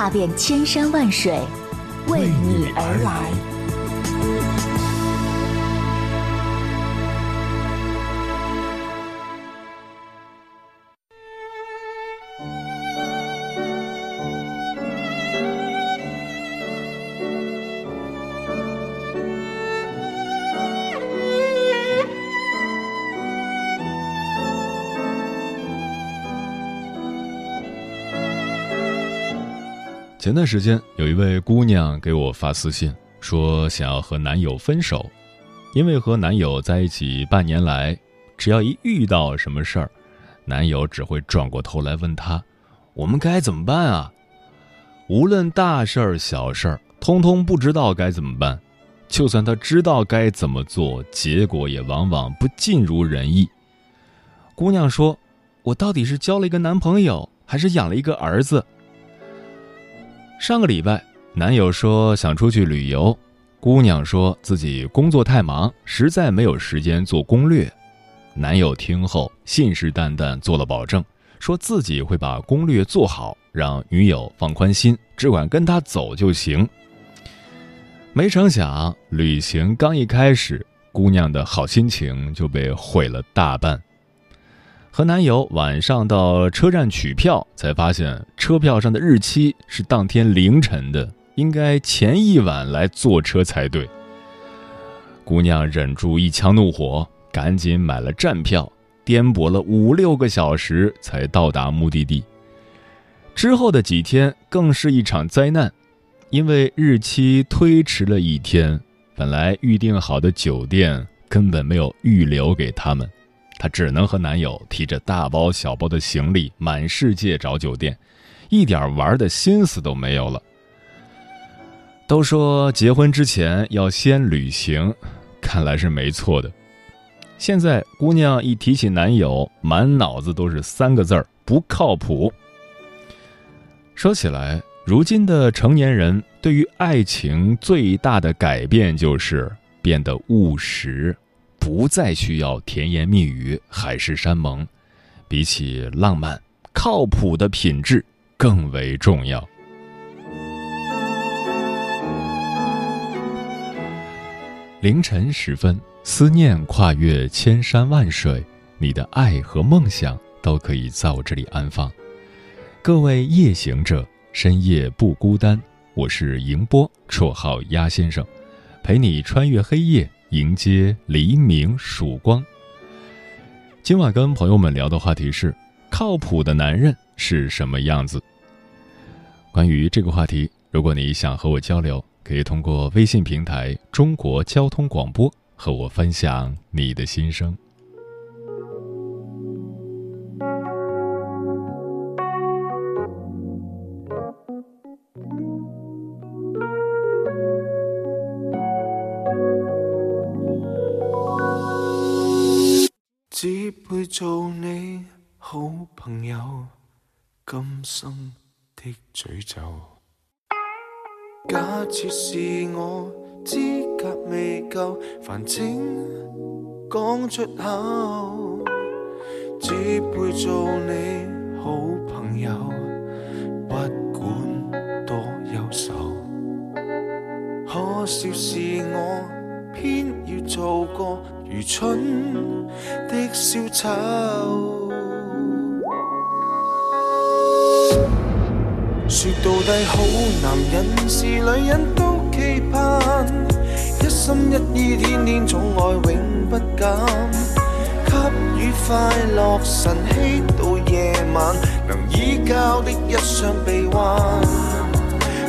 踏遍千山万水，为你而来。前段时间，有一位姑娘给我发私信，说想要和男友分手，因为和男友在一起半年来，只要一遇到什么事儿，男友只会转过头来问她：“我们该怎么办啊？”无论大事儿、小事儿，通通不知道该怎么办。就算他知道该怎么做，结果也往往不尽如人意。姑娘说：“我到底是交了一个男朋友，还是养了一个儿子？”上个礼拜，男友说想出去旅游，姑娘说自己工作太忙，实在没有时间做攻略。男友听后信誓旦旦做了保证，说自己会把攻略做好，让女友放宽心，只管跟他走就行。没成想，旅行刚一开始，姑娘的好心情就被毁了大半。和男友晚上到车站取票，才发现车票上的日期是当天凌晨的，应该前一晚来坐车才对。姑娘忍住一腔怒火，赶紧买了站票，颠簸了五六个小时才到达目的地。之后的几天更是一场灾难，因为日期推迟了一天，本来预定好的酒店根本没有预留给他们。她只能和男友提着大包小包的行李满世界找酒店，一点玩的心思都没有了。都说结婚之前要先旅行，看来是没错的。现在姑娘一提起男友，满脑子都是三个字儿：不靠谱。说起来，如今的成年人对于爱情最大的改变就是变得务实。不再需要甜言蜜语、海誓山盟，比起浪漫，靠谱的品质更为重要。凌晨时分，思念跨越千山万水，你的爱和梦想都可以在我这里安放。各位夜行者，深夜不孤单，我是迎波，绰号鸭先生，陪你穿越黑夜。迎接黎明曙光。今晚跟朋友们聊的话题是：靠谱的男人是什么样子？关于这个话题，如果你想和我交流，可以通过微信平台“中国交通广播”和我分享你的心声。假设是我资格未够，烦请讲出口。只配做你好朋友，不管多优秀。可笑是我。偏要做个愚蠢的小丑。说到底，好男人是女人都期盼，一心一意，天天宠爱，永不减。给予快乐，晨曦到夜晚，能依靠的一双臂弯。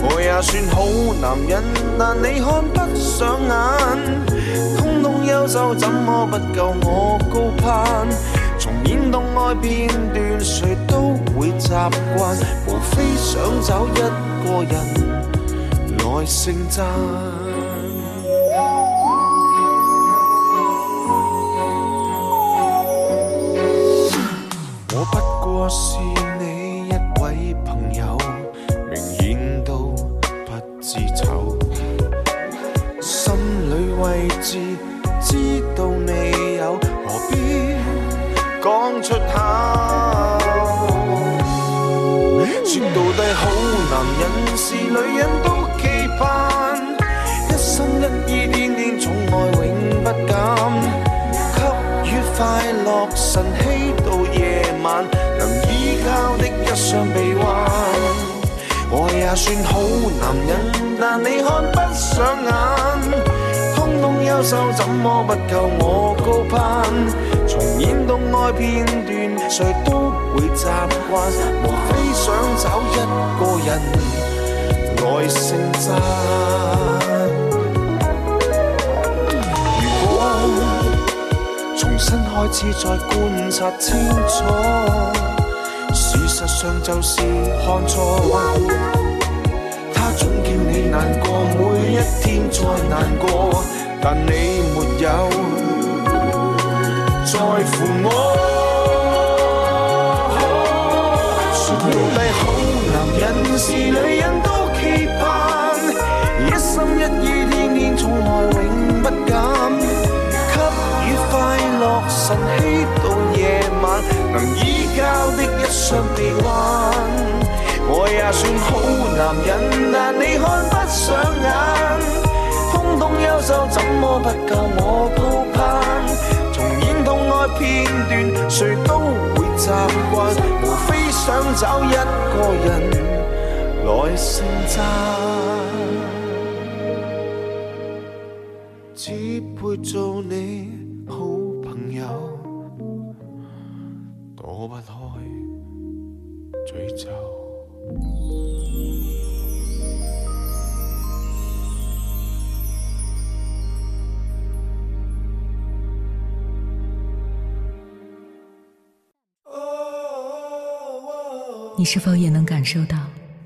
我也算好男人，但你看不上眼。通通优秀，怎么不够我高攀？重演动爱片段，谁都会习惯。非想找一个人来盛赞。我不过是你一位朋友，明显都不知丑，心里位置知道你有，何必讲出口？说到底，好男人是女人都期盼，一心一意，天天宠爱，永不减。给予快乐，晨曦到夜晚，能依靠的一双臂弯。我也算好男人，但你看不上眼。通通优秀，怎么不够我高攀？重演动爱片段，谁都会习惯，只想找一个人来盛赞。如果重新开始再观察清楚，事实上就是看错。他总叫你难过，每一天再难过，但你没有在乎我。是女人都期盼，一心一意，天天宠爱，永不减。给予快乐，晨曦到夜晚，能依靠的一双臂弯。我也算好男人，但你看不上眼。通通优秀，怎么不够我高攀？重演痛爱片段，谁都会习惯，无非想找一个人来盛赞。只配做你好朋友，躲不开诅咒。你是否也能感受到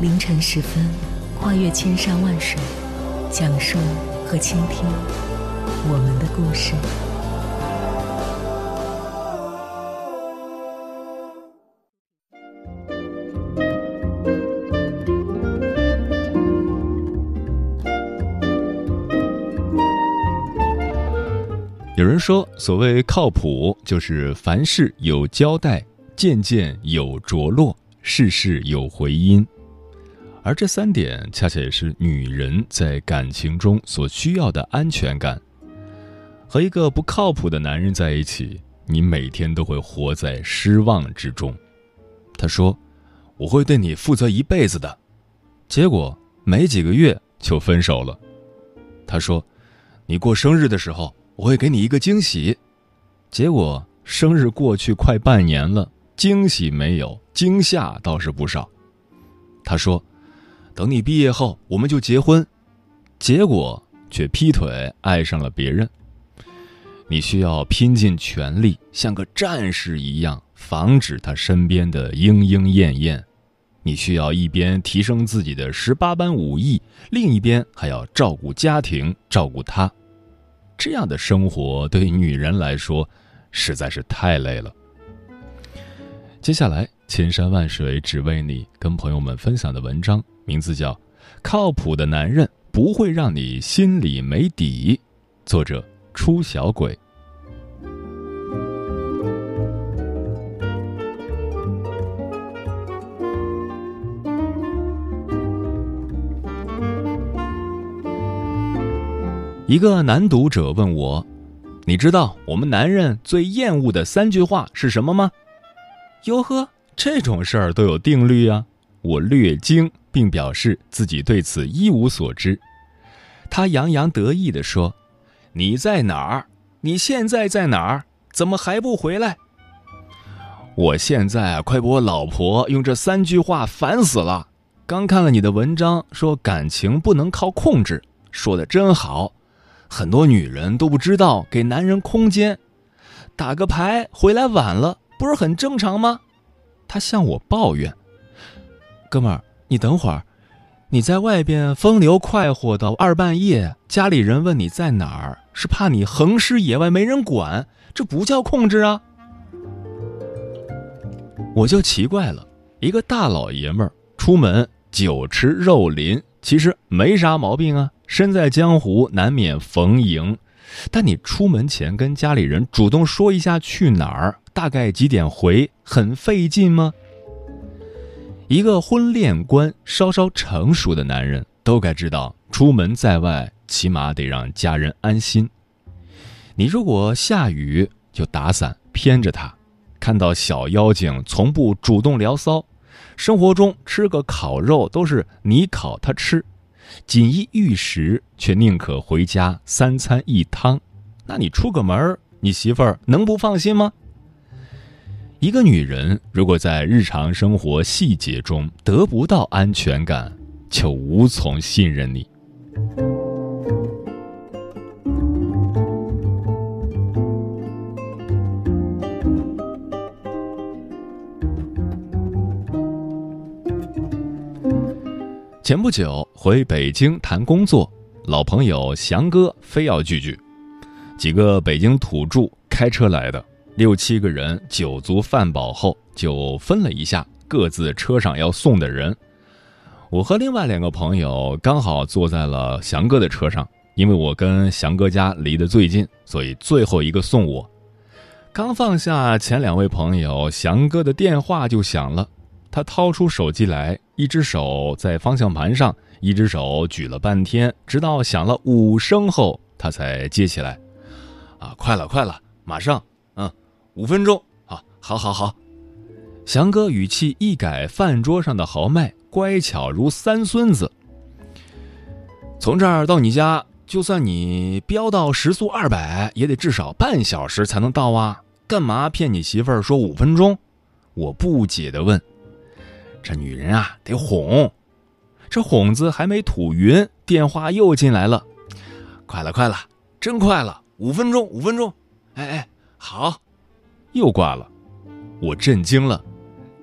凌晨时分，跨越千山万水，讲述和倾听我们的故事。有人说，所谓靠谱，就是凡事有交代。件件有着落，事事有回音，而这三点恰恰也是女人在感情中所需要的安全感。和一个不靠谱的男人在一起，你每天都会活在失望之中。他说：“我会对你负责一辈子的。”结果没几个月就分手了。他说：“你过生日的时候，我会给你一个惊喜。”结果生日过去快半年了。惊喜没有，惊吓倒是不少。他说：“等你毕业后，我们就结婚。”结果却劈腿，爱上了别人。你需要拼尽全力，像个战士一样，防止他身边的莺莺燕燕。你需要一边提升自己的十八般武艺，另一边还要照顾家庭，照顾他。这样的生活对女人来说实在是太累了。接下来，千山万水只为你，跟朋友们分享的文章名字叫《靠谱的男人不会让你心里没底》，作者出小鬼。一个男读者问我：“你知道我们男人最厌恶的三句话是什么吗？”哟呵，这种事儿都有定律呀！我略惊，并表示自己对此一无所知。他洋洋得意地说：“你在哪儿？你现在在哪儿？怎么还不回来？”我现在快把我老婆用这三句话烦死了。刚看了你的文章，说感情不能靠控制，说的真好。很多女人都不知道给男人空间，打个牌回来晚了，不是很正常吗？他向我抱怨：“哥们儿，你等会儿。”你在外边风流快活到二半夜，家里人问你在哪儿，是怕你横尸野外没人管，这不叫控制啊！我就奇怪了，一个大老爷们儿出门酒池肉林，其实没啥毛病啊。身在江湖难免逢迎，但你出门前跟家里人主动说一下去哪儿，大概几点回，很费劲吗？一个婚恋观稍稍成熟的男人，都该知道，出门在外，起码得让家人安心。你如果下雨就打伞偏着他，看到小妖精从不主动聊骚，生活中吃个烤肉都是你烤他吃，锦衣玉食却宁可回家三餐一汤，那你出个门你媳妇儿能不放心吗？一个女人如果在日常生活细节中得不到安全感，就无从信任你。前不久回北京谈工作，老朋友翔哥非要聚聚，几个北京土著开车来的。六七个人酒足饭饱后，就分了一下各自车上要送的人。我和另外两个朋友刚好坐在了翔哥的车上，因为我跟翔哥家离得最近，所以最后一个送我。刚放下前两位朋友，翔哥的电话就响了。他掏出手机来，一只手在方向盘上，一只手举了半天，直到响了五声后，他才接起来。啊，快了，快了，马上。五分钟啊，好，好，好。翔哥语气一改饭桌上的豪迈，乖巧如三孙子。从这儿到你家，就算你飙到时速二百，也得至少半小时才能到啊！干嘛骗你媳妇儿说五分钟？我不解的问。这女人啊，得哄。这哄子还没吐匀，电话又进来了。快了，快了，真快了，五分钟，五分钟。哎哎，好。又挂了，我震惊了。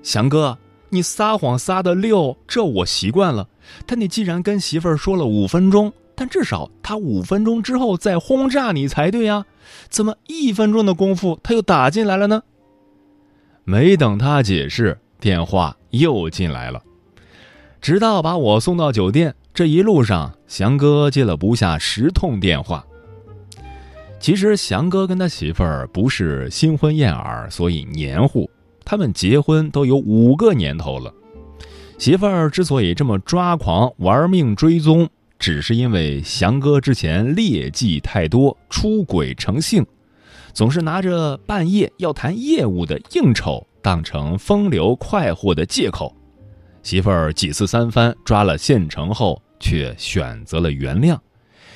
翔哥，你撒谎撒的溜，这我习惯了。但你既然跟媳妇儿说了五分钟，但至少他五分钟之后再轰炸你才对呀？怎么一分钟的功夫他又打进来了呢？没等他解释，电话又进来了。直到把我送到酒店，这一路上，翔哥接了不下十通电话。其实翔哥跟他媳妇儿不是新婚燕尔，所以黏糊。他们结婚都有五个年头了。媳妇儿之所以这么抓狂、玩命追踪，只是因为翔哥之前劣迹太多，出轨成性，总是拿着半夜要谈业务的应酬当成风流快活的借口。媳妇儿几次三番抓了现成后，却选择了原谅。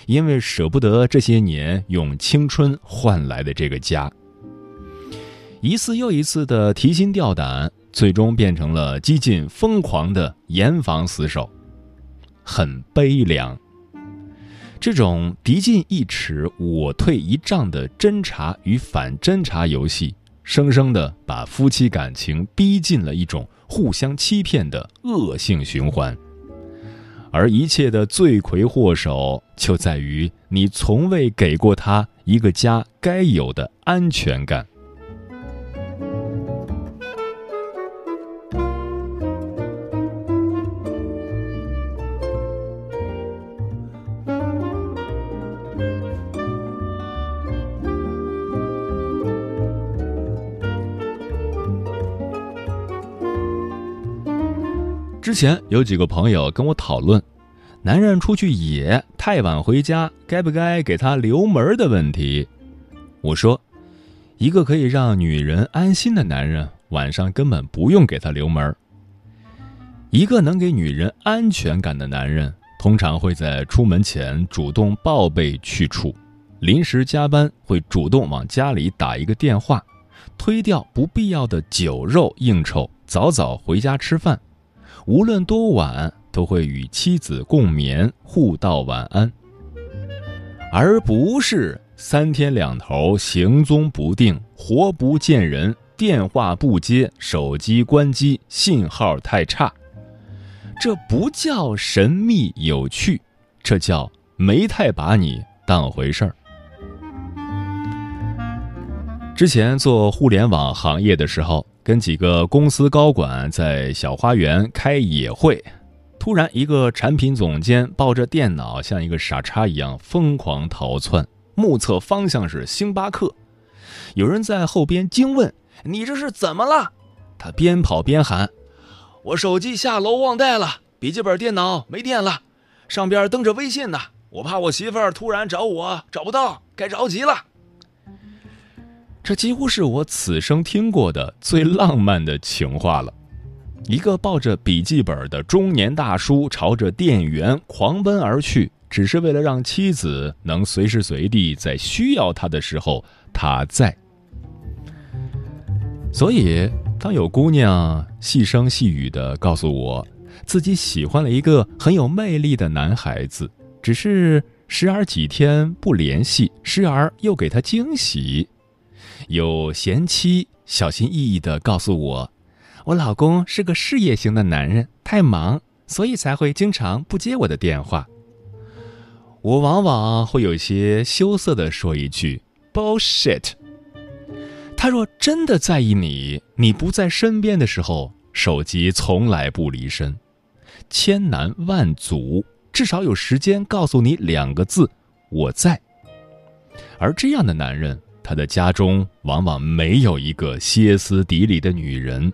因为舍不得这些年用青春换来的这个家，一次又一次的提心吊胆，最终变成了激进疯狂的严防死守，很悲凉。这种敌进一尺，我退一丈的侦查与反侦查游戏，生生的把夫妻感情逼进了一种互相欺骗的恶性循环。而一切的罪魁祸首，就在于你从未给过他一个家该有的安全感。之前有几个朋友跟我讨论，男人出去野太晚回家，该不该给他留门的问题。我说，一个可以让女人安心的男人，晚上根本不用给他留门。一个能给女人安全感的男人，通常会在出门前主动报备去处，临时加班会主动往家里打一个电话，推掉不必要的酒肉应酬，早早回家吃饭，无论多晚都会与妻子共眠，互道晚安，而不是三天两头行踪不定，活不见人，电话不接，手机关机，信号太差。这不叫神秘有趣，这叫没太把你当回事儿。之前做互联网行业的时候，跟几个公司高管在小花园开野会，突然一个产品总监抱着电脑，像一个傻叉一样疯狂逃窜，目测方向是星巴克。有人在后边惊问：“你这是怎么了？”他边跑边喊。我手机下楼忘带了，笔记本电脑没电了，上边登着微信呢。我怕我媳妇儿突然找我找不到，该着急了。这几乎是我此生听过的最浪漫的情话了。一个抱着笔记本的中年大叔朝着店员狂奔而去，只是为了让妻子能随时随地在需要他的时候他在。所以。当有姑娘细声细语的告诉我，自己喜欢了一个很有魅力的男孩子，只是时而几天不联系，时而又给他惊喜；有贤妻小心翼翼的告诉我，我老公是个事业型的男人，太忙，所以才会经常不接我的电话。我往往会有些羞涩的说一句：“bullshit。”他若真的在意你，你不在身边的时候，手机从来不离身，千难万阻，至少有时间告诉你两个字：我在。而这样的男人，他的家中往往没有一个歇斯底里的女人。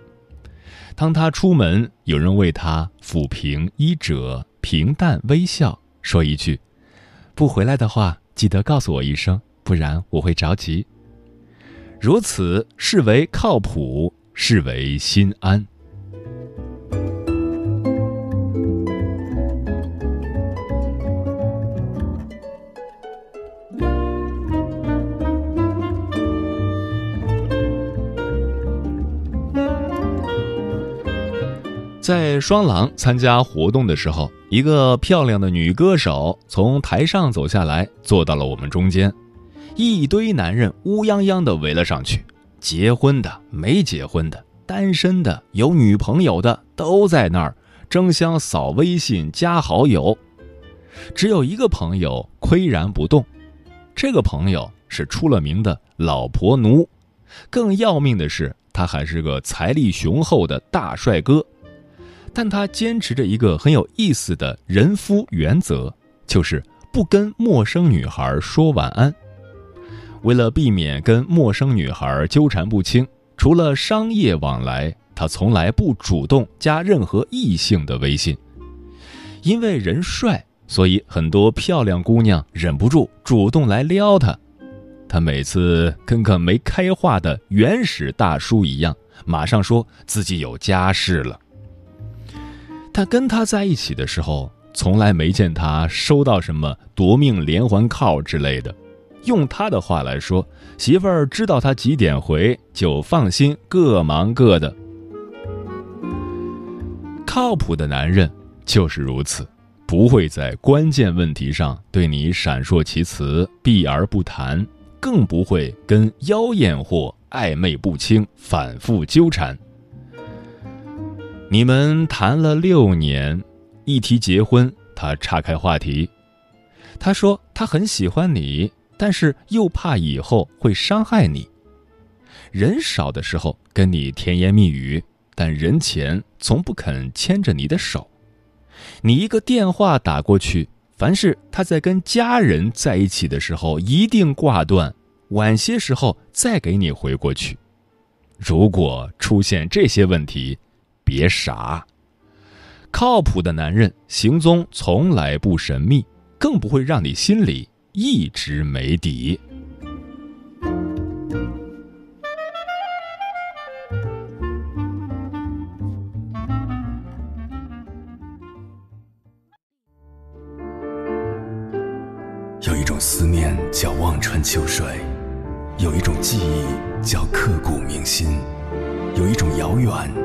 当他出门，有人为他抚平衣褶，平淡微笑，说一句：“不回来的话，记得告诉我一声，不然我会着急。”如此视为靠谱，视为心安。在双廊参加活动的时候，一个漂亮的女歌手从台上走下来，坐到了我们中间。一堆男人乌泱泱的围了上去，结婚的、没结婚的、单身的、有女朋友的都在那儿争相扫微信加好友。只有一个朋友岿然不动，这个朋友是出了名的老婆奴，更要命的是他还是个财力雄厚的大帅哥，但他坚持着一个很有意思的人夫原则，就是不跟陌生女孩说晚安。为了避免跟陌生女孩纠缠不清，除了商业往来，他从来不主动加任何异性的微信。因为人帅，所以很多漂亮姑娘忍不住主动来撩他。他每次跟个没开化的原始大叔一样，马上说自己有家室了。但跟他在一起的时候，从来没见他收到什么夺命连环靠之类的。用他的话来说，媳妇儿知道他几点回，就放心，各忙各的。靠谱的男人就是如此，不会在关键问题上对你闪烁其词、避而不谈，更不会跟妖艳或暧昧不清反复纠缠。你们谈了六年，一提结婚，他岔开话题。他说他很喜欢你。但是又怕以后会伤害你。人少的时候跟你甜言蜜语，但人前从不肯牵着你的手。你一个电话打过去，凡是他在跟家人在一起的时候一定挂断，晚些时候再给你回过去。如果出现这些问题，别傻。靠谱的男人行踪从来不神秘更不会让你心里一直没底。有一种思念叫望穿秋水有一种记忆叫刻骨铭心有一种遥远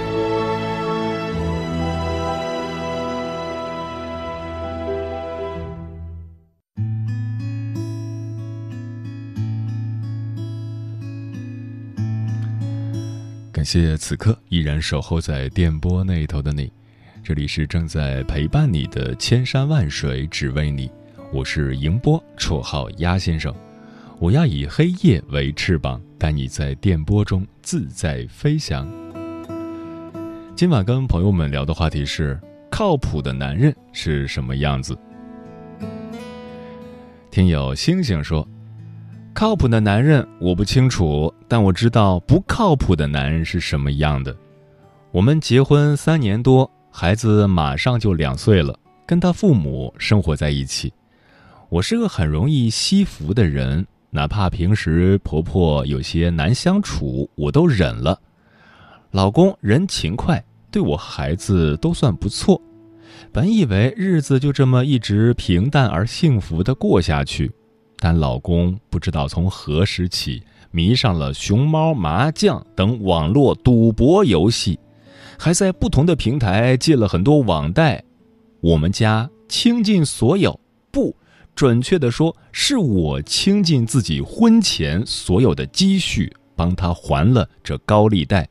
谢此刻依然守候在电波那头的你，这里是正在陪伴你的千山万水只为你，我是迎波，绰号鸭先生，我要以黑夜为翅膀，带你在电波中自在飞翔。今晚跟朋友们聊的话题是：靠谱的男人是什么样子？听友星星说。靠谱的男人我不清楚，但我知道不靠谱的男人是什么样的。我们结婚三年多，孩子马上就两岁了，跟他父母生活在一起。我是个很容易惜福的人，哪怕平时婆婆有些难相处，我都忍了。老公人勤快，对我孩子都算不错。本以为日子就这么一直平淡而幸福的过下去。但老公不知道从何时起迷上了熊猫、麻将等网络赌博游戏，还在不同的平台借了很多网贷。我们家倾尽所有，不准确的说，是我倾尽自己婚前所有的积蓄，帮他还了这高利贷。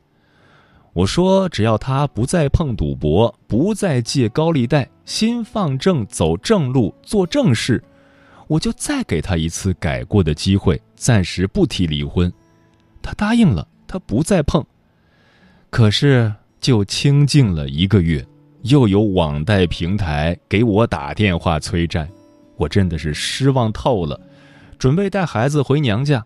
我说，只要他不再碰赌博，不再借高利贷，心放正，走正路，做正事。我就再给他一次改过的机会，暂时不提离婚。他答应了，他不再碰。可是就清静了一个月，又有网贷平台给我打电话催债，我真的是失望透了。准备带孩子回娘家，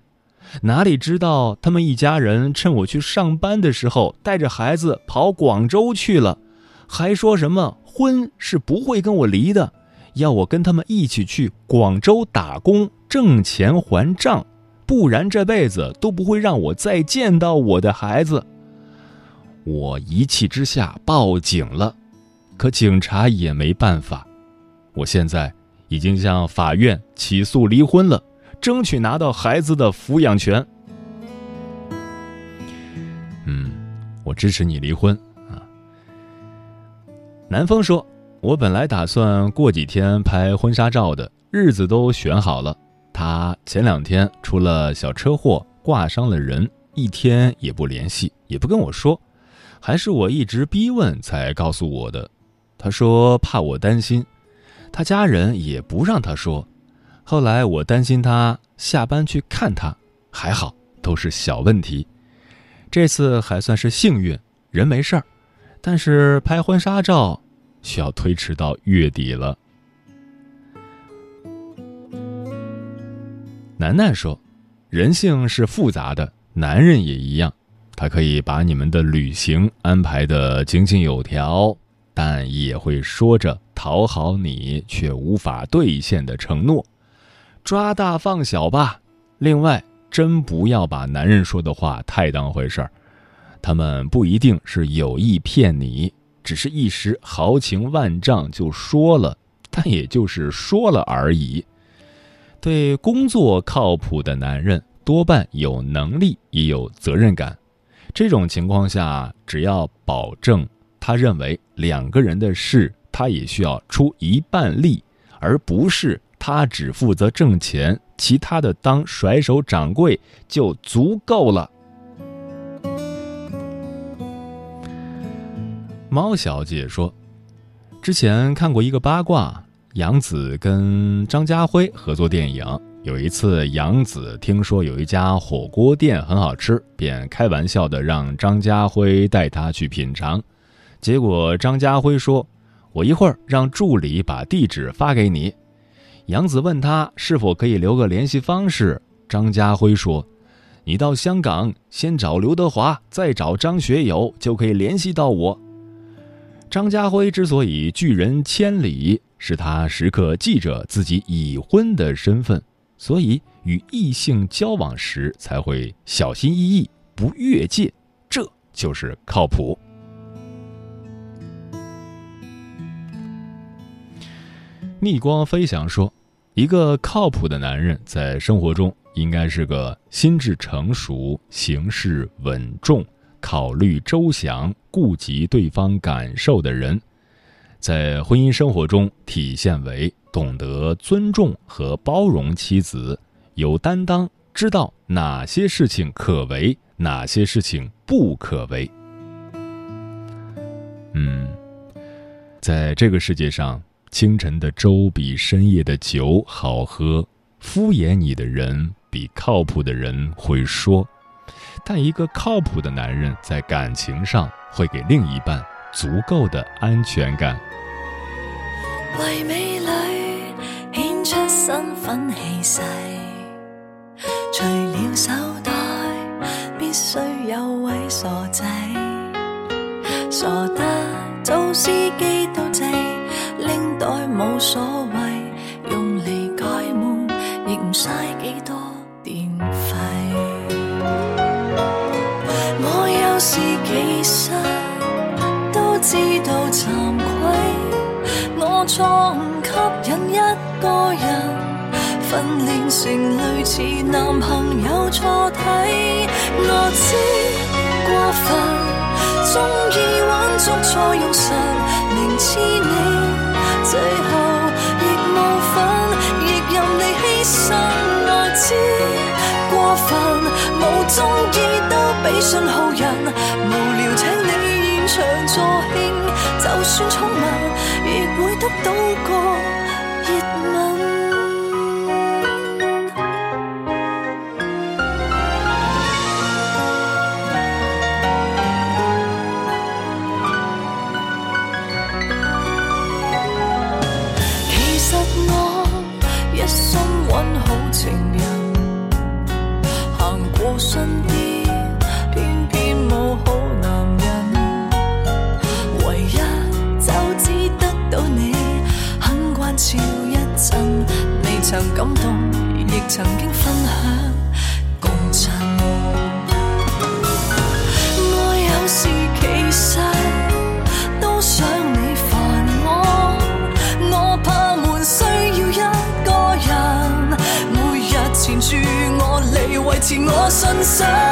哪里知道他们一家人趁我去上班的时候，带着孩子跑广州去了，还说什么婚是不会跟我离的。要我跟他们一起去广州打工挣钱还账，不然这辈子都不会让我再见到我的孩子。我一气之下报警了，可警察也没办法。我现在已经向法院起诉离婚了，争取拿到孩子的抚养权。嗯，我支持你离婚啊。南风说。我本来打算过几天拍婚纱照的日子都选好了，他前两天出了小车祸，挂伤了人，一天也不联系，也不跟我说，还是我一直逼问才告诉我的。他说怕我担心，他家人也不让他说。后来我担心他下班去看他，还好都是小问题，这次还算是幸运，人没事儿，但是拍婚纱照。需要推迟到月底了。楠楠说：“人性是复杂的，男人也一样。他可以把你们的旅行安排的井井有条，但也会说着讨好你却无法兑现的承诺。抓大放小吧。另外，真不要把男人说的话太当回事儿，他们不一定是有意骗你。”只是一时豪情万丈就说了，但也就是说了而已。对工作靠谱的男人，多半有能力也有责任感。这种情况下，只要保证他认为两个人的事，他也需要出一半力，而不是他只负责挣钱，其他的当甩手掌柜就足够了。猫小姐说：“之前看过一个八卦，杨紫跟张家辉合作电影。有一次，杨紫听说有一家火锅店很好吃，便开玩笑的让张家辉带她去品尝。结果张家辉说：‘我一会儿让助理把地址发给你。’杨紫问他是否可以留个联系方式。张家辉说：‘你到香港先找刘德华，再找张学友，就可以联系到我。’”张家辉之所以拒人千里，是他时刻记着自己已婚的身份。所以与异性交往时才会小心翼翼，不越界，这就是靠谱。逆光飞翔说：“一个靠谱的男人，在生活中应该是个心智成熟、行事稳重、考虑周详、顾及对方感受的人；在婚姻生活中，体现为懂得尊重和包容妻子，有担当，知道哪些事情可为，哪些事情不可为。”嗯，在这个世界上。清晨的粥比深夜的酒好喝，敷衍你的人比靠谱的人会说，但一个靠谱的男人在感情上会给另一半足够的安全感。为美女显出身份气势，除了手袋，必须有位傻仔，傻得做司机都制。拎袋冇所谓，训练成类似男朋友错体。我知过分，中意玩捉错用神，明知你。最后亦无份，亦任你牺牲。我知过分，无中意都比信好人。无聊请你现场助兴，就算宠物，亦会得到个。我信